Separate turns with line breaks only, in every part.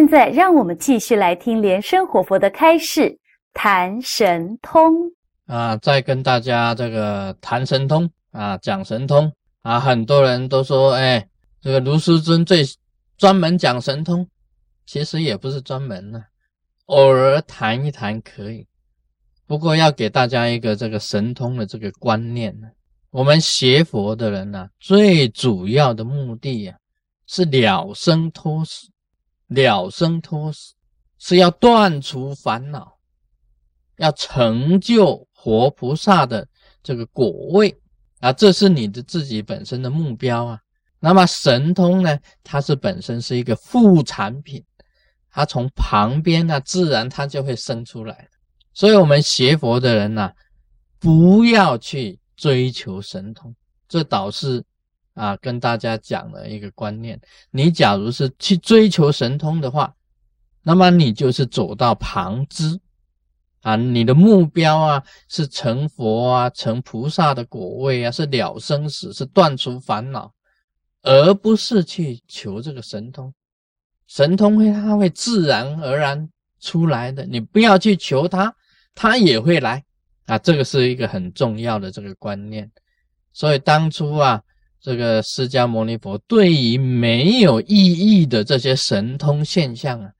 现在让我们继续来听莲生活佛的开示，谈神通
啊，再跟大家这个谈神通啊，讲神通啊，很多人都说，哎，这个卢师尊最专门讲神通，其实也不是专门呢，偶尔谈一谈可以。不过要给大家一个这个神通的这个观念呢，我们学佛的人呢，最主要的目的呀，是了生脱死。了生脱死是要断除烦恼，要成就活菩萨的这个果位啊，这是你的自己本身的目标啊。那么神通呢，它是本身是一个副产品，它从旁边呢，自然它就会生出来所以，我们学佛的人呢，不要去追求神通，这导致。啊，跟大家讲了一个观念：你假如是去追求神通的话，那么你就是走到旁支啊。你的目标啊是成佛啊，成菩萨的果位啊，是了生死，是断除烦恼，而不是去求这个神通。神通会，它会自然而然出来的，你不要去求它，它也会来啊。这个是一个很重要的这个观念。所以当初啊。这个释迦牟尼佛对于没有意义的这些神通现象啊，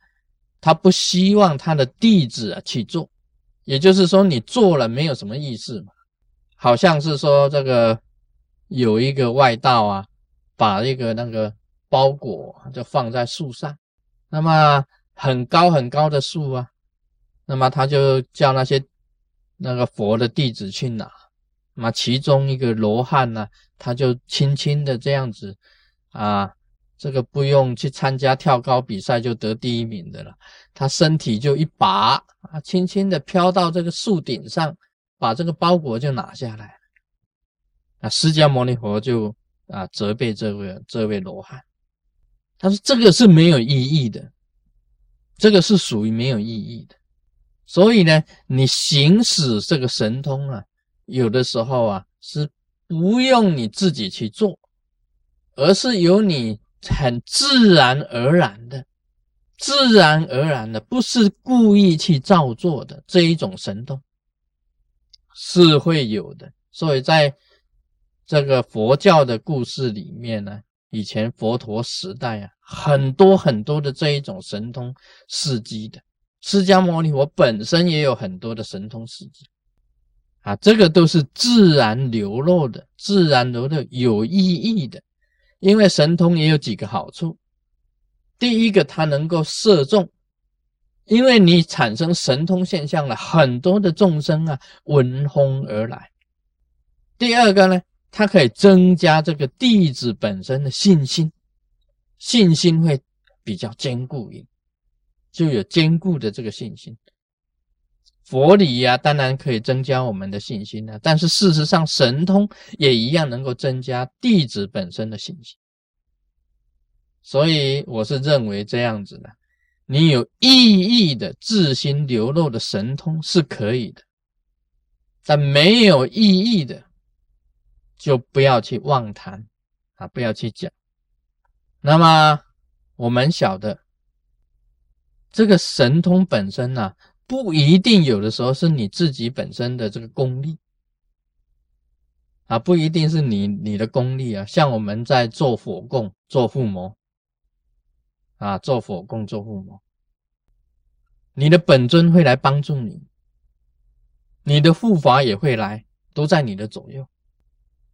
他不希望他的弟子啊去做，也就是说，你做了没有什么意思嘛？好像是说这个有一个外道啊，把一个那个包裹就放在树上，那么很高很高的树啊，那么他就叫那些那个佛的弟子去拿。那其中一个罗汉呢，他就轻轻的这样子啊，这个不用去参加跳高比赛就得第一名的了，他身体就一拔啊，轻轻的飘到这个树顶上，把这个包裹就拿下来。啊，释迦牟尼佛就啊责备这位这位罗汉，他说这个是没有意义的，这个是属于没有意义的，所以呢，你行使这个神通啊。有的时候啊，是不用你自己去做，而是由你很自然而然的、自然而然的，不是故意去造作的这一种神通，是会有的。所以在这个佛教的故事里面呢，以前佛陀时代啊，很多很多的这一种神通事迹的，释迦牟尼佛本身也有很多的神通事迹。啊，这个都是自然流露的，自然流露有意义的。因为神通也有几个好处。第一个，它能够摄众，因为你产生神通现象了，很多的众生啊闻风而来。第二个呢，它可以增加这个弟子本身的信心，信心会比较坚固一就有坚固的这个信心。佛理呀，当然可以增加我们的信心了。但是事实上，神通也一样能够增加弟子本身的信心。所以我是认为这样子的：你有意义的自心流露的神通是可以的，但没有意义的，就不要去妄谈啊，不要去讲。那么我们晓得，这个神通本身呢？不一定有的时候是你自己本身的这个功力啊，不一定是你你的功力啊。像我们在做火供、做附魔啊，做火供、做附魔，你的本尊会来帮助你，你的护法也会来，都在你的左右。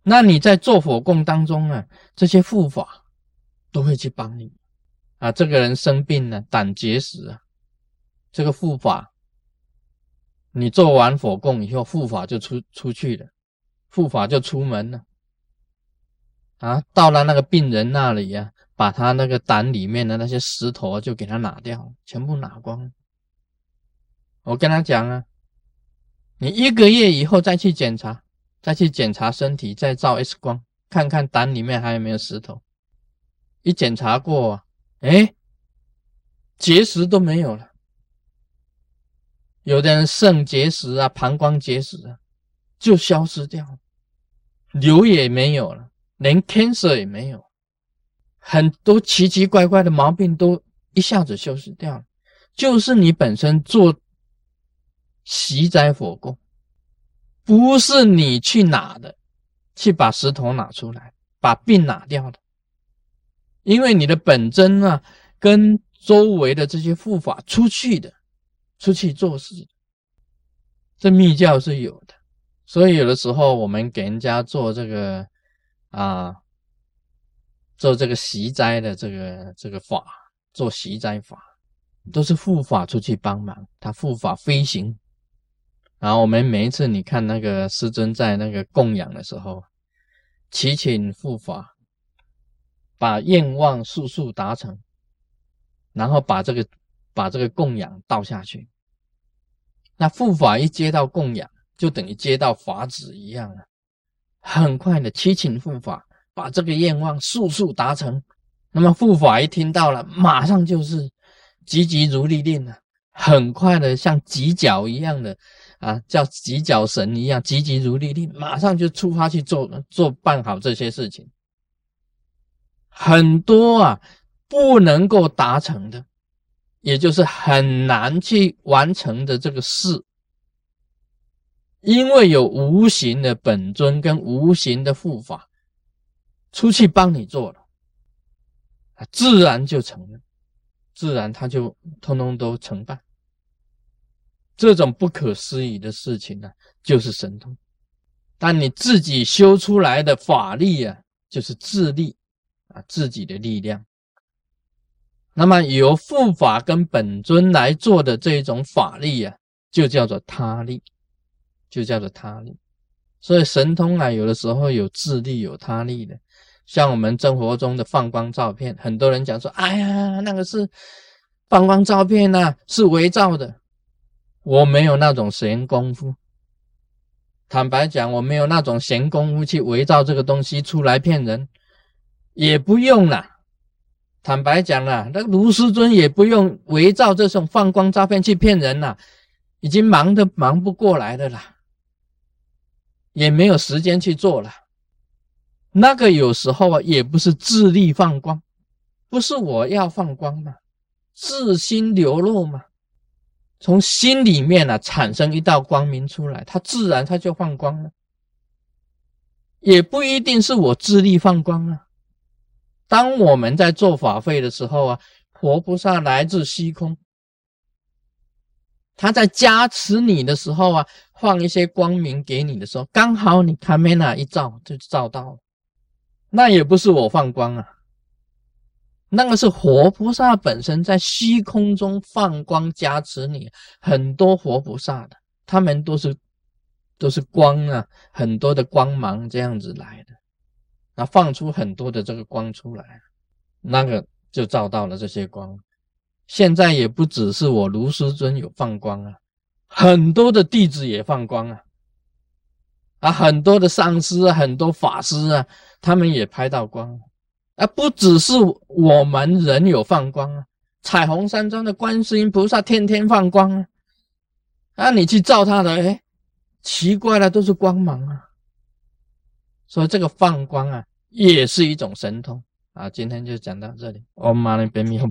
那你在做火供当中啊，这些护法都会去帮你啊。这个人生病了，胆结石啊，这个护法。你做完火供以后，护法就出出去了，护法就出门了，啊，到了那个病人那里呀，把他那个胆里面的那些石头就给他拿掉，全部拿光。我跟他讲啊，你一个月以后再去检查，再去检查身体，再照 X 光，看看胆里面还有没有石头。一检查过，哎，结石都没有了。有的人肾结石啊，膀胱结石啊，就消失掉了，瘤也没有了，连 cancer 也没有，很多奇奇怪怪的毛病都一下子消失掉了，就是你本身做习斋火供，不是你去拿的，去把石头拿出来，把病拿掉的，因为你的本真啊，跟周围的这些护法出去的，出去做事，这密教是有的，所以有的时候我们给人家做这个啊，做这个习斋的这个这个法。做习斋法，都是护法出去帮忙，他护法飞行。然后我们每一次你看那个师尊在那个供养的时候，祈请护法把愿望速速达成，然后把这个把这个供养倒下去。那护法一接到供养，就等于接到法旨一样啊，很快的祈请护法把这个愿望速速达成。那么护法一听到了，马上就是急急如律令啊，很快的像急脚一样的啊，叫急脚神一样，急急如律令，马上就出发去做做办好这些事情。很多啊不能够达成的，也就是很难去完成的这个事，因为有无形的本尊跟无形的护法出去帮你做了。自然就成了，自然他就通通都成办。这种不可思议的事情呢，就是神通。但你自己修出来的法力啊，就是自力啊，自己的力量。那么由护法跟本尊来做的这一种法力啊，就叫做他力，就叫做他力。所以神通啊，有的时候有自力，有他力的。像我们生活中的放光照片，很多人讲说：“哎呀，那个是放光照片呐，是伪造的。”我没有那种闲工夫。坦白讲，我没有那种闲工夫去伪造这个东西出来骗人，也不用了。坦白讲了，那卢师尊也不用伪造这种放光照片去骗人了，已经忙得忙不过来的啦，也没有时间去做了。那个有时候啊，也不是自力放光，不是我要放光嘛，自心流露嘛，从心里面呢产生一道光明出来，它自然它就放光了，也不一定是我自力放光啊。当我们在做法会的时候啊，活菩萨来自虚空，他在加持你的时候啊，放一些光明给你的时候，刚好你卡梅那一照就照到了。那也不是我放光啊，那个是活菩萨本身在虚空中放光加持你。很多活菩萨的，他们都是都是光啊，很多的光芒这样子来的，那，放出很多的这个光出来，那个就照到了这些光。现在也不只是我卢师尊有放光啊，很多的弟子也放光啊。啊，很多的上师啊，很多法师啊，他们也拍到光啊，不只是我们人有放光啊，彩虹山庄的观世音菩萨天天放光啊，啊，你去照他的，哎，奇怪了，都是光芒啊，所以这个放光啊，也是一种神通啊。今天就讲到这里，我马上别迷糊。